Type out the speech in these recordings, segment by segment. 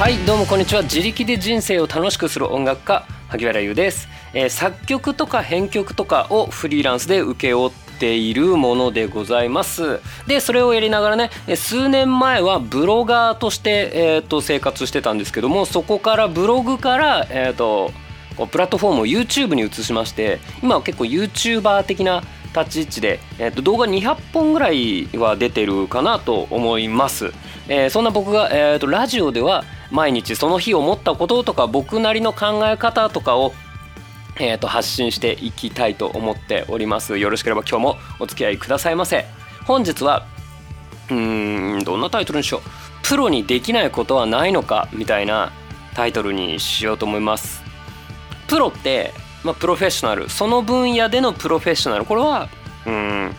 はいどうもこんにちは。自力で人生を楽しくする音楽家萩原優です、えー、作曲とか編曲とかをフリーランスで請け負っているものでございます。でそれをやりながらね数年前はブロガーとして、えー、と生活してたんですけどもそこからブログから、えー、とプラットフォームを YouTube に移しまして今は結構 YouTuber 的な立ち位置で、えー、と動画200本ぐらいは出てるかなと思います、えー、そんな僕が、えー、とラジオでは毎日その日思ったこととか僕なりの考え方とかをえー、と発信していきたいと思っております。よろしければ今日もお付き合いくださいませ。本日はうーんどんなタイトルにしよう。プロにできないことはないのかみたいなタイトルにしようと思います。プロって、まあ、プロフェッショナル。その分野でのプロフェッショナル。これはうん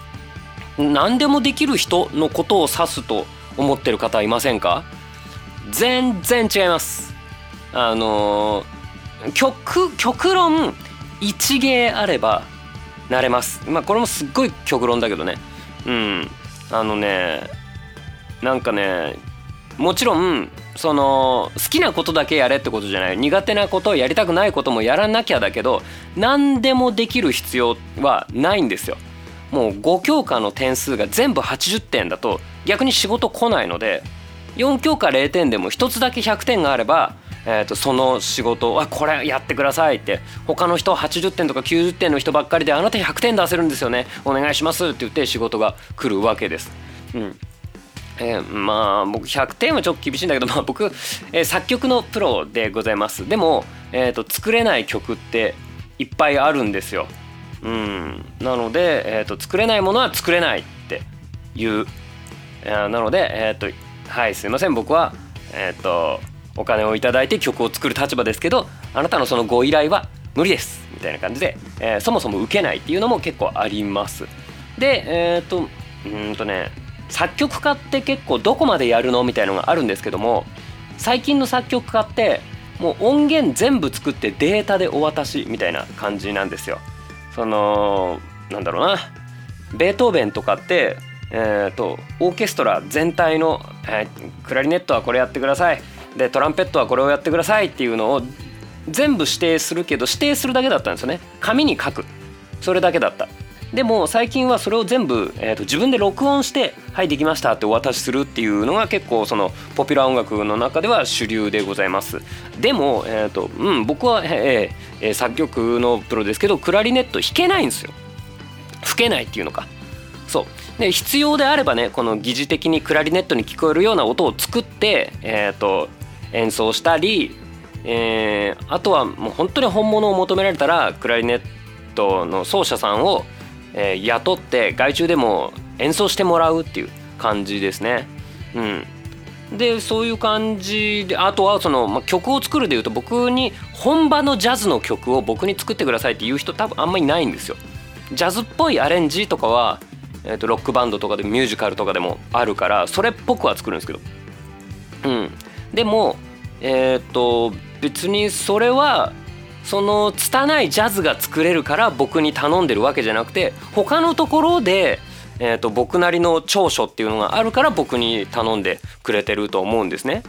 何でもできる人のことを指すと思ってる方いませんか？全然違います。あの極極論一芸あればなれます。まあこれもすっごい極論だけどね。うん。あのねなんかねもちろんその好きなことだけやれってことじゃない。苦手なことやりたくないこともやらなきゃだけど何でもできる必要はないんですよ。もう5教科の点数が全部80点だと逆に仕事来ないので4教科0点でも1つだけ100点があれば、えー、とその仕事あこれやってくださいって他の人80点とか90点の人ばっかりであなた100点出せるんですよねお願いしますって言って仕事が来るわけです。うんえー、まあ僕100点はちょっと厳しいんだけど、まあ、僕、えー、作曲のプロでございますでも、えーと、作れない曲っていっぱいあるんですよ。うん、なので、えーと、作れないものは作れないっていう、なので、えーとはいすいません。僕はえっ、とお金を頂いて曲を作る立場ですけどあなたのそのご依頼は無理です。みたいな感じで、えー、そもそも受けないっていうのも結構あります。でえっ、とうんとね作曲家って結構どこまでやるの？みたいのがあるんですけども最近の作曲家ってもう音源全部作ってデータでお渡しみたいな感じなんですよ。そのなんだろうな。ベートーベンとかってえーと、オーケストラ全体の、えー、クラリネットはこれやってください。でトランペットはこれをやってくださいっていうのを全部指定するけど指定するだけだったんですよね。紙に書く。それだけだった。でも最近はそれを全部、えーと、自分で録音して「はいできました」ってお渡しするっていうのが結構そのポピュラー音楽の中では主流でございます。でも、えーとうん、僕は、えーえー、作曲のプロですけどクラリネット弾けないんですよ。吹けないっていうのか。そう。で必要であればねこの疑似的にクラリネットに聞こえるような音を作って、えーと、演奏したり、えー、あとはもう本当に本物を求められたらクラリネットの奏者さんを、えー、雇って外注でも演奏してもらうっていう感じですね。うん、でそういう感じであとはその、まあ、曲を作るでいうと僕に本場のジャズの曲を僕に作ってくださいっていう人多分あんまりないんですよ。ジャズっぽいアレンジとかはえー、とロックバンドとかでミュージカルとかでもあるからそれっぽくは作るんですけど。うん。でもえっ、ー、と別にそれはその拙いジャズが作れるから僕に頼んでるわけじゃなくて他のところで、えー、と僕なりの長所っていうのがあるから僕に頼んでくれてると思うんですね。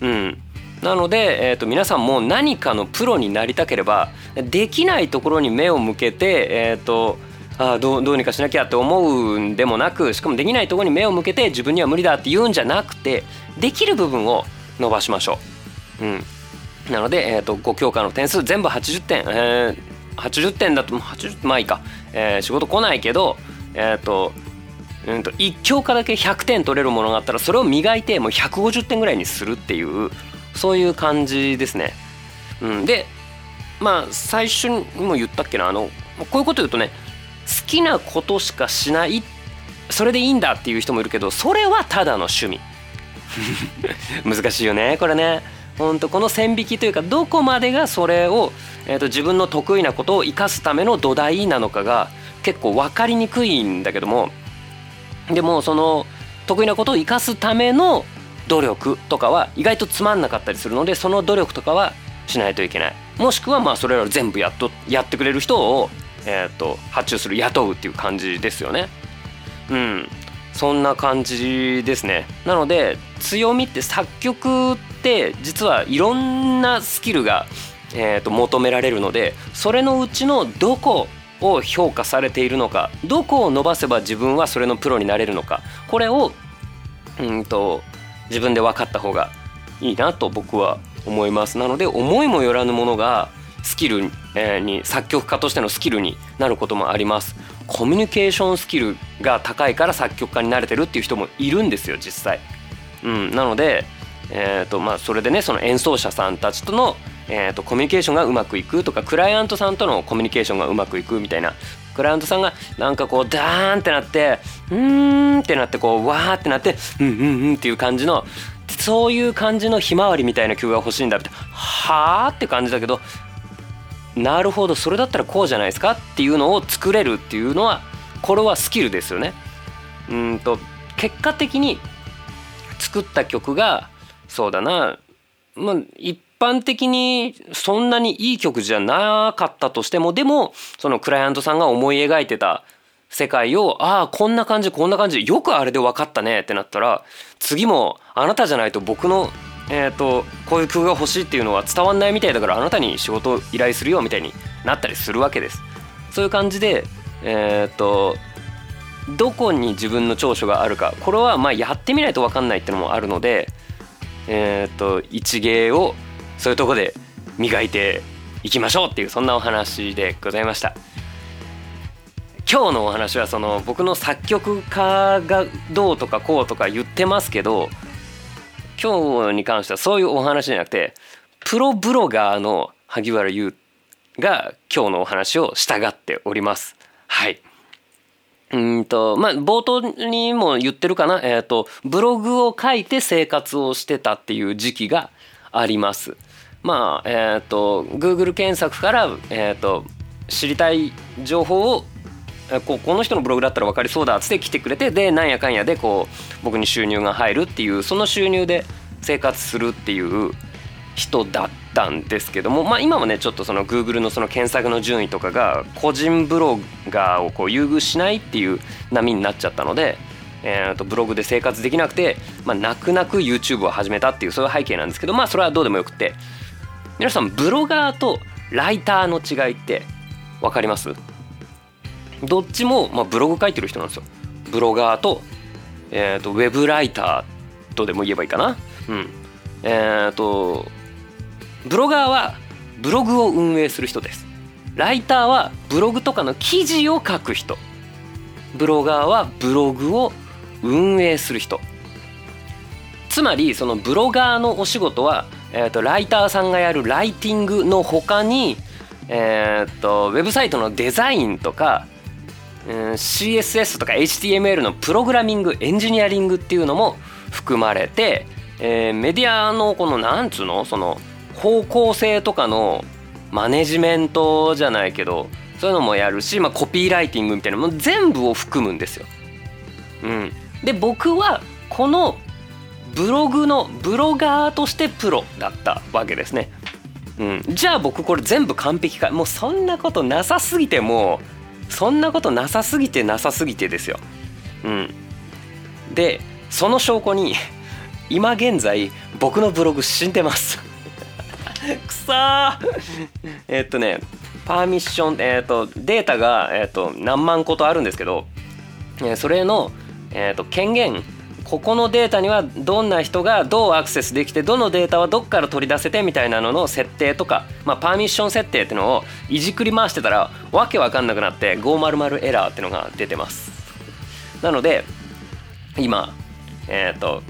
うん、なので、えー、と皆さんも何かのプロになりたければできないところに目を向けて、えー、とあどうどうにかしなきゃって思うんでもなくしかもできないところに目を向けて自分には無理だって言うんじゃなくてできる部分を伸ばしましょう。うん、なので、えーと、5教科の点数全部80点、えー、80点だと80まあいいか、えー、仕事来ないけど、えーとうんと、1教科だけ100点取れるものがあったらそれを磨いてもう150点ぐらいにするっていうそういう感じですね。うん、でまあ最初にも言ったっけなあのこういうこと言うとね好きなことしかしないそれでいいんだっていう人もいるけどそれはただの趣味。難しいよねこれね。ほんとこの線引きというかどこまでがそれを、えーと、自分の得意なことを生かすための土台なのかが結構分かりにくいんだけども。でもその得意なことを生かすための努力とかは意外とつまんなかったりするのでその努力とかはしないといけない。もしくはまあそれらを全部やっとやってくれる人をえーと、発注する雇うっていう感じですよね。うん、そんな感じですね。なので強みって作曲って実はいろんなスキルが、えー、と求められるのでそれのうちのどこを評価されているのかどこを伸ばせば自分はそれのプロになれるのかこれをうんと自分で分かった方がいいなと僕は思います。なので思いもよらぬものがスキルに作曲家としてのスキルになることもありますコミュニケーションスキルが高いから作曲家になれてるっていう人もいるんですよ実際。うん、なので、えーとまあ、それでねその演奏者さんたちとの、えーと、コミュニケーションがうまくいくとかクライアントさんとのコミュニケーションがうまくいくみたいなクライアントさんがなんかこうダーンってなってうーんってなってこうわーってなってうんうんうんっていう感じのそういう感じのひまわりみたいな曲が欲しいんだってはあって感じだけどなるほどそれだったらこうじゃないですかっていうのを作れるっていうのはこれはスキルですよね。うんと結果的に作った曲がそうだな、まあ、一般的にそんなにいい曲じゃなかったとしてもでもそのクライアントさんが思い描いてた世界をああこんな感じこんな感じよくあれで分かったねってなったら次もあなたじゃないと僕のえーと、こういう工夫が欲しいっていうのは伝わんないみたいだからあなたに仕事を依頼するよみたいになったりするわけです。そういう感じで、えーと、どこに自分の長所があるかこれはまあやってみないと分かんないっていうのもあるので、えーと、一芸をそういうとこで磨いていきましょうっていうそんなお話でございました。今日のお話はその僕の作曲家がどうとかこうとか言ってますけど今日に関してはそういうお話じゃなくてプロブロガーの萩原優が今日のお話を従っております。はいうんとまあ冒頭にも言ってるかな、えーと、ブログを書いて生活をしてたっていう時期があります。まあえっ、ー、と Google 検索から、えーと、知りたい情報をここの人のブログだったら分かりそうだっつって来てくれてでなんやかんやでこう僕に収入が入るっていうその収入で生活するっていう人だったんですけども、まあ、今もねちょっとその Google のその検索の順位とかが個人ブロガーをこう優遇しないっていう波になっちゃったので、えー、とブログで生活できなくて、まあ、泣く泣く YouTube を始めたっていうそういう背景なんですけどまあそれはどうでもよくて。皆さんブロガーとライターの違いって分かります？どっちも、まあ、ブログ書いてる人なんですよ。ブロガーと,、えーと、ウェブライターとでも言えばいいかな。うん、えっ、ー、とブロガーはブログを運営する人です。ライターはブログとかの記事を書く人。ブロガーはブログを運営する人。つまりそのブロガーのお仕事は、えーと、ライターさんがやるライティングの他に、えーとウェブサイトのデザインとか CSS とか HTML のプログラミングエンジニアリングっていうのも含まれて、えー、メディアのこのなんつうのその方向性とかのマネジメントじゃないけどそういうのもやるし、まあ、コピーライティングみたいなのも全部を含むんですよ。うん、で僕はこのブログのブロガーとしてプロだったわけですね。うん、じゃあ僕これ全部完璧かもうそんなことなさすぎてもうそんなことなさすぎてなさすぎてですよ。うん、でその証拠に 今現在僕のブログ死んでます。くそー。えっとねパーミッション、えーと、データが、えーと、何万個とあるんですけど、えー、それの、えーと権限ここのデータにはどんな人がどうアクセスできてどのデータはどっから取り出せてみたいなのの設定とか、まあ、パーミッション設定っていうのをいじくり回してたらわけわかんなくなって500エラーっていうのが出てます。なので今えっ、ー、と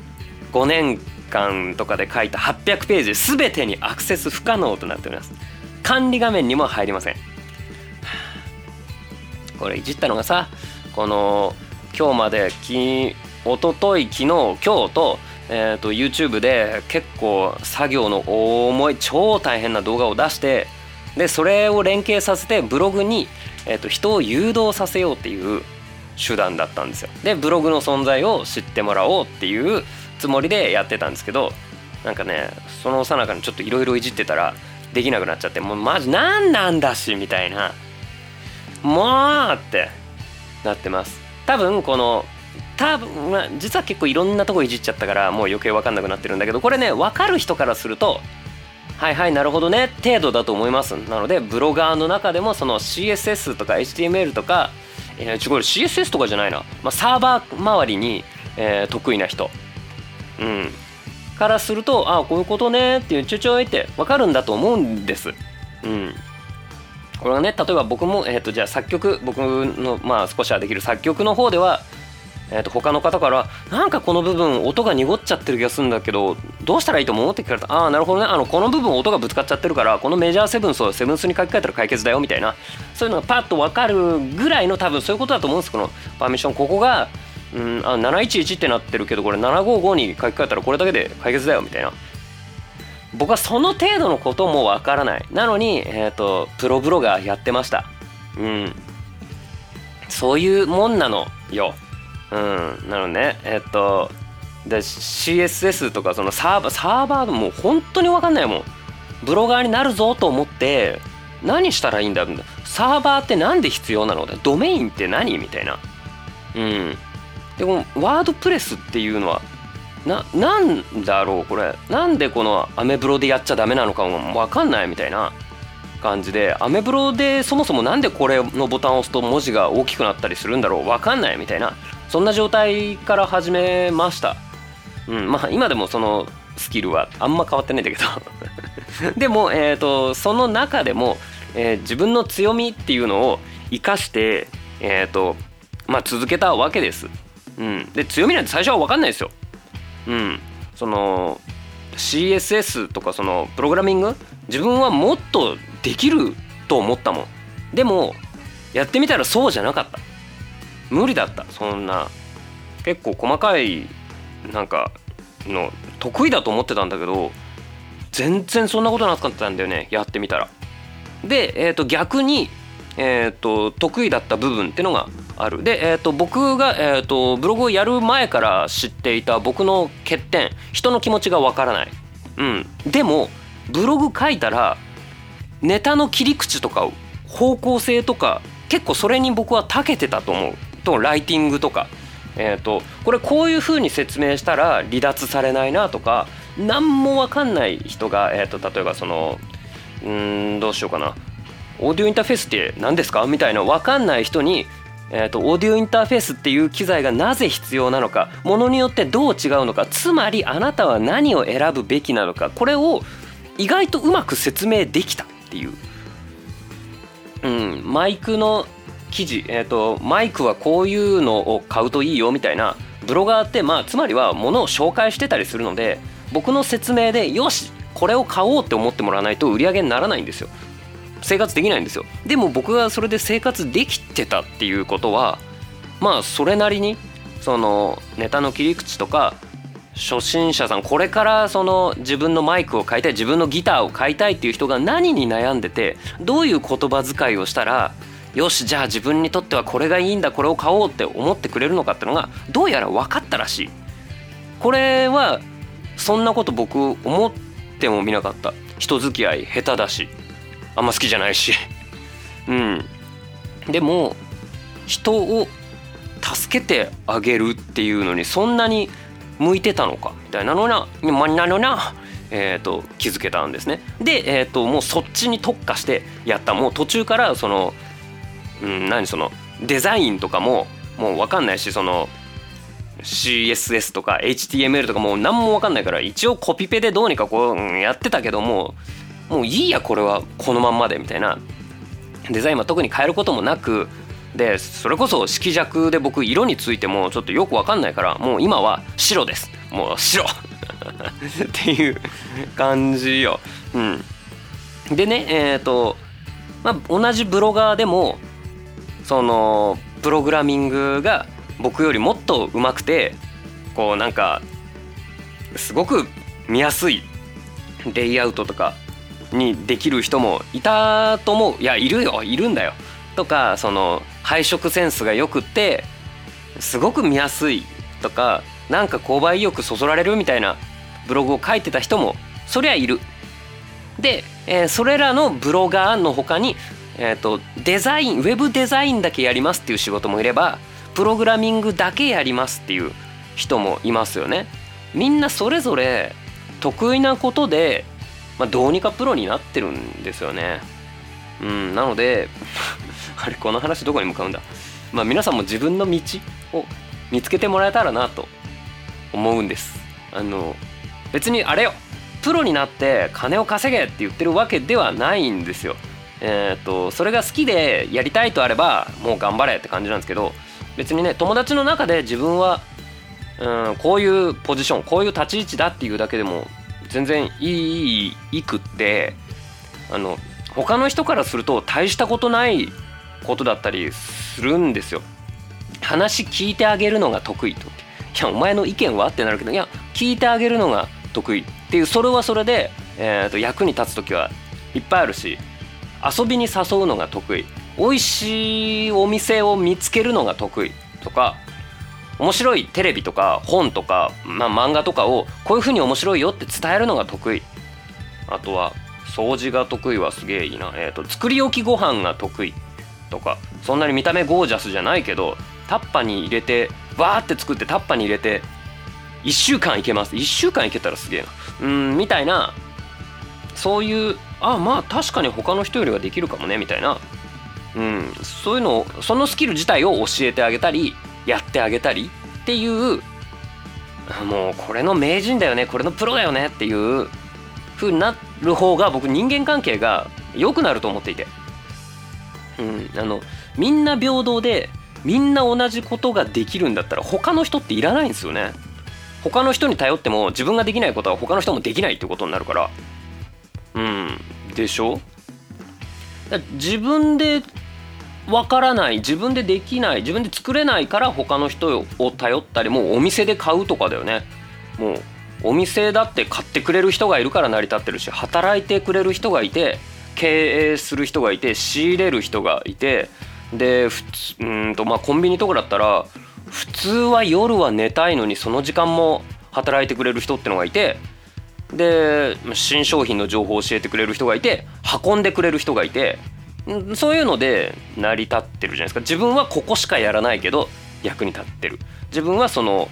5年間とかで書いた800ページ全てにアクセス不可能となっております。管理画面にも入りません。これいじったのがさこの今日まで一昨日昨日今日と,、えーと、YouTube で結構作業の重い超大変な動画を出してでそれを連携させてブログに、えーと、人を誘導させようっていう手段だったんですよ。でブログの存在を知ってもらおうっていうつもりでやってたんですけどなんかねそのさなかにちょっといろいろいじってたらできなくなっちゃってもうマジ何なんだしみたいなもうってなってます多分この多分、まあ、実は結構いろんなとこいじっちゃったからもう余計分かんなくなってるんだけどこれね分かる人からするとはいはいなるほどね程度だと思います。なのでブロガーの中でもその CSS とか HTML とか、えー、これ CSS とかじゃないな、まあ、サーバー周りに、えー、得意な人、うん、からするとああこういうことねっていうちょちょいって分かるんだと思うんです。うん。これはね例えば僕も、えーと、じゃあ作曲僕の、まあ、少しはできる作曲の方ではえー、と他の方からなんかこの部分音が濁っちゃってる気がするんだけどどうしたらいいと思うって聞かれた。ああなるほどね。あのこの部分音がぶつかっちゃってるからこのメジャーセブンスをセブンスに書き換えたら解決だよみたいな。そういうのがパッと分かるぐらいの多分そういうことだと思うんですこのパーミッション。ここがうんあ711ってなってるけどこれ755に書き換えたらこれだけで解決だよみたいな。僕はその程度のこともわからない。なのに、えーと、プロブロガーやってました。うん。そういうもんなのよ。うんなのね。えっとで CSS とかそのサーバーサーバーもう本当に分かんないもん。ブロガーになるぞと思って何したらいいんだサーバーって何で必要なの？ドメインって何？みたいな。うん。でこのワードプレスっていうのはななんだろうこれ。なんでこのアメブロでやっちゃダメなのかも分かんないみたいな。感じでアメブロでそもそもなんでこれのボタンを押すと文字が大きくなったりするんだろう？分かんないみたいな。そんな状態から始めました。うんまあ今でもそのスキルはあんま変わってないんだけど。でも、えーと、その中でも、えー、自分の強みっていうのを生かして、えーとまあ、続けたわけです、うん、で強みなんて最初は分かんないですよ。うん。その CSS とかそのプログラミング？自分はもっとできると思ったもん。でもやってみたらそうじゃなかった。無理だった。そんな。結構細かいなんかの得意だと思ってたんだけど全然そんなことなかったんだよね。やってみたら。で、えー、と逆に、えー、と得意だった部分ってのがある。で、えー、と僕が、えー、とブログをやる前から知っていた僕の欠点人の気持ちがわからない、うん、でもブログ書いたらネタの切り口とか方向性とか結構それに僕は長けてたと思う。とライティングとか、えーと、これこういうふうに説明したら離脱されないなとか何も分かんない人が、えーと、例えばそのうんどうしようかな。オーディオインターフェースって何ですか？みたいな分かんない人にえーと、オーディオインターフェースっていう機材がなぜ必要なのかものによってどう違うのかつまりあなたは何を選ぶべきなのかこれを意外とうまく説明できたっていう、うん、マイクの記事、えーと、マイクはこういうのを買うといいよみたいなブロガーってまあつまりはものを紹介してたりするので僕の説明でよしこれを買おうって思ってもらわないと売り上げにならないんですよ。生活できないんですよ。でも僕がそれで生活できてたっていうことはまあそれなりにそのネタの切り口とか初心者さんこれからその自分のマイクを買いたい自分のギターを買いたいっていう人が何に悩んでてどういう言葉遣いをしたらよしじゃあ自分にとってはこれがいいんだこれを買おうって思ってくれるのかってのがどうやら分かったらしい。これはそんなこと僕思ってもみなかった。人付き合い下手だし。あんま好きじゃないし。うん。でも人を助けてあげるっていうのにそんなに向いてたのか。みたいなのなまなのなえーと、気づけたんですね。で、えーともうそっちに特化してやった。もう途中からそのうん、何そのデザインとかももう分かんないしその CSS とか HTML とかもう何も分かんないから一応コピペでどうにかこうやってたけどももういいやこれはこのまんまでみたいな。デザインは特に変えることもなくでそれこそ色弱で僕色についてもちょっとよく分かんないからもう今は白です。もう白。っていう感じよ。うん、でねえっ、ー、とまあ同じブロガーでもそのプログラミングが僕よりもっと上手くてこうなんかすごく見やすいレイアウトとかにできる人もいたと思ういやいるよいるんだよとかその配色センスがよくってすごく見やすいとかなんか購買意欲そそられるみたいなブログを書いてた人もそりゃいる。で、えー、それらのブロガーの他にえーと、デザインウェブデザインだけやりますっていう仕事もいればプログラミングだけやりますっていう人もいますよね。みんなそれぞれ得意なことで、まあ、どうにかプロになってるんですよね。うん、なので あれこの話どこに向かうんだまあ皆さんも自分の道を見つけてもらえたらなと思うんですあの別にあれよプロになって金を稼げって言ってるわけではないんですよえっ、とそれが好きでやりたいとあればもう頑張れって感じなんですけど別にね友達の中で自分はうんこういうポジションこういう立ち位置だっていうだけでも全然いいいくってあの他の人からすると大したことないことだったりするんですよ。話聞いてあげるのが得意と。いやお前の意見は？ってなるけどいや聞いてあげるのが得意っていうそれはそれで、えー、と役に立つ時はいっぱいあるし遊びに誘うのが得意。美味しいお店を見つけるのが得意。とか面白いテレビとか本とか、まあ、漫画とかをこういうふうに面白いよって伝えるのが得意。あとは掃除が得意はすげえいいな、えーと、作り置きご飯が得意。とかそんなに見た目ゴージャスじゃないけどタッパに入れてバーって作ってタッパに入れて1週間いけます。1週間いけたらすげえな。うんみたいなそういうあまあ確かに他の人よりはできるかもねみたいな、うん、そういうのをそのスキル自体を教えてあげたりやってあげたりっていうもうこれの名人だよねこれのプロだよねっていう風になる方が僕人間関係が良くなると思っていて、うん、あのみんな平等でみんな同じことができるんだったら他の人っていらないんですよね。他の人に頼っても自分ができないことは他の人もできないってことになるから。うん。でしょ？自分でわからない自分でできない自分で作れないから他の人を頼ったりもうお店で買うとかだよね。もうお店だって買ってくれる人がいるから成り立ってるし働いてくれる人がいて経営する人がいて仕入れる人がいてで普通うんとまあコンビニとかだったら普通は夜は寝たいのにその時間も働いてくれる人ってのがいてで新商品の情報を教えてくれる人がいて運んでくれる人がいてそういうので成り立ってるじゃないですか。自分はここしかやらないけど役に立ってる。自分はその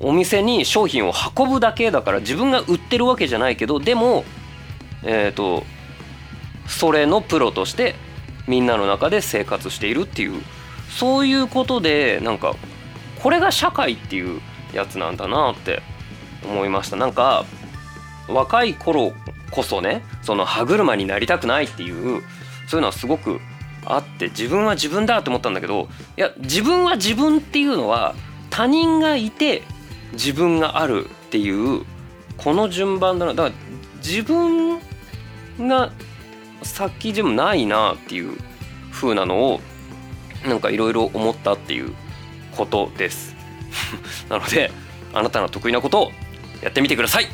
お店に商品を運ぶだけだから自分が売ってるわけじゃないけどでもえっ、ー、とそれのプロとしてみんなの中で生活しているっていうそういうことでなんかこれが社会っていうやつなんだなって思いました。なんか若い頃こそねその歯車になりたくないっていうそういうのはすごくあって自分は自分だって思ったんだけどいや自分は自分っていうのは他人がいて自分があるっていうこの順番だな。だから自分が先でもないなっていう風なのをなんかいろいろ思ったっていうことです。なのであなたの得意なことをやってみてください。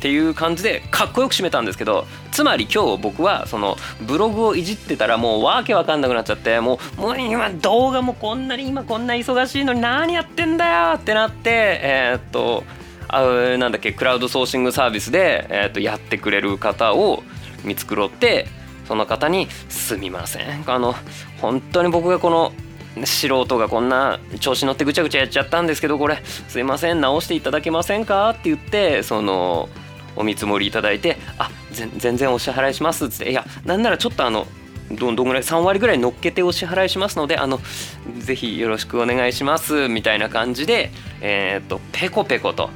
っていう感じでかっこよく締めたんですけどつまり今日僕はそのブログをいじってたらもうわけわかんなくなっちゃってもうもう今動画もこんなに今こんな忙しいのに何やってんだよってなってえー、っとあなんだっけクラウドソーシングサービスで、えー、っとやってくれる方を見繕ってその方に「すみませんあの本当に僕がこの素人がこんな調子乗ってぐちゃぐちゃやっちゃったんですけどこれすいません直していただけませんか?」って言ってそのお見積もりいただいて「あ全然お支払いします」っつって「いやなんならちょっとあのどんどんぐらい3割ぐらい乗っけてお支払いしますのであのぜひよろしくお願いしますみたいな感じでえっ、とペコペコと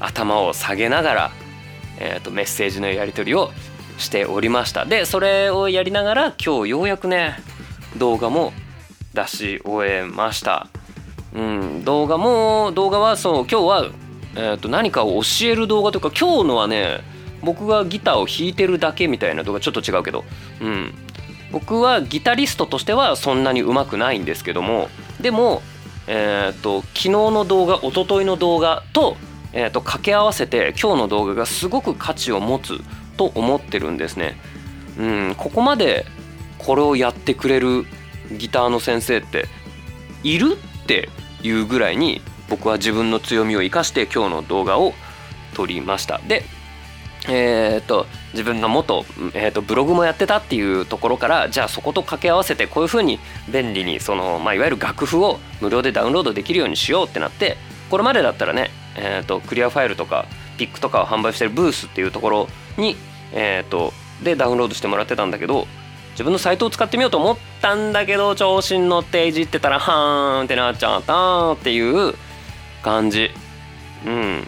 頭を下げながら、えー、とメッセージのやり取りをしておりました。でそれをやりながら今日ようやくね動画も出し終えました。うん動画も動画はそう今日はえー、と何かを教える動画とか今日のはね僕がギターを弾いてるだけみたいな動画ちょっと違うけど、うん、僕はギタリストとしてはそんなに上手くないんですけどもでも、えーと、昨日の動画一昨日の動画と,、えーと掛け合わせて今日の動画がすごく価値を持つと思ってるんですね。うん、ここまでこれをやってくれるギターの先生っているっていうぐらいに僕は自分の強みを生かして今日の動画を撮りました。でえー、っと自分が元、えー、っとブログもやってたっていうところからじゃあそこと掛け合わせてこういうふうに便利にその、まあ、いわゆる楽譜を無料でダウンロードできるようにしようってなってこれまでだったらね、えー、っとクリアファイルとかピックとかを販売してるブースっていうところに、えー、っとでダウンロードしてもらってたんだけど自分のサイトを使ってみようと思ったんだけど調子に乗っていじってたらはーんってなっちゃったっていう感じ。うん。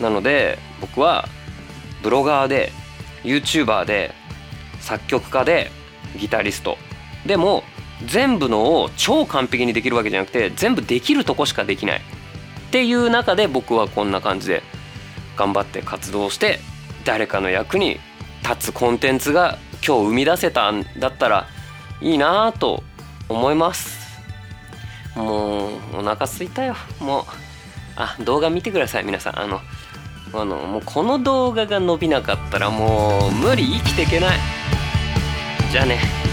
なので僕はブロガーで YouTuber で作曲家でギタリスト。でも全部のを超完璧にできるわけじゃなくて全部できるとこしかできない。っていう中で僕はこんな感じで頑張って活動して誰かの役に立つコンテンツが今日生み出せたんだったらいいなと思います。もうお腹すいたよ。もう。あ動画見てください皆さん。あのあのもうこの動画が伸びなかったらもう無理生きていけない。じゃあね。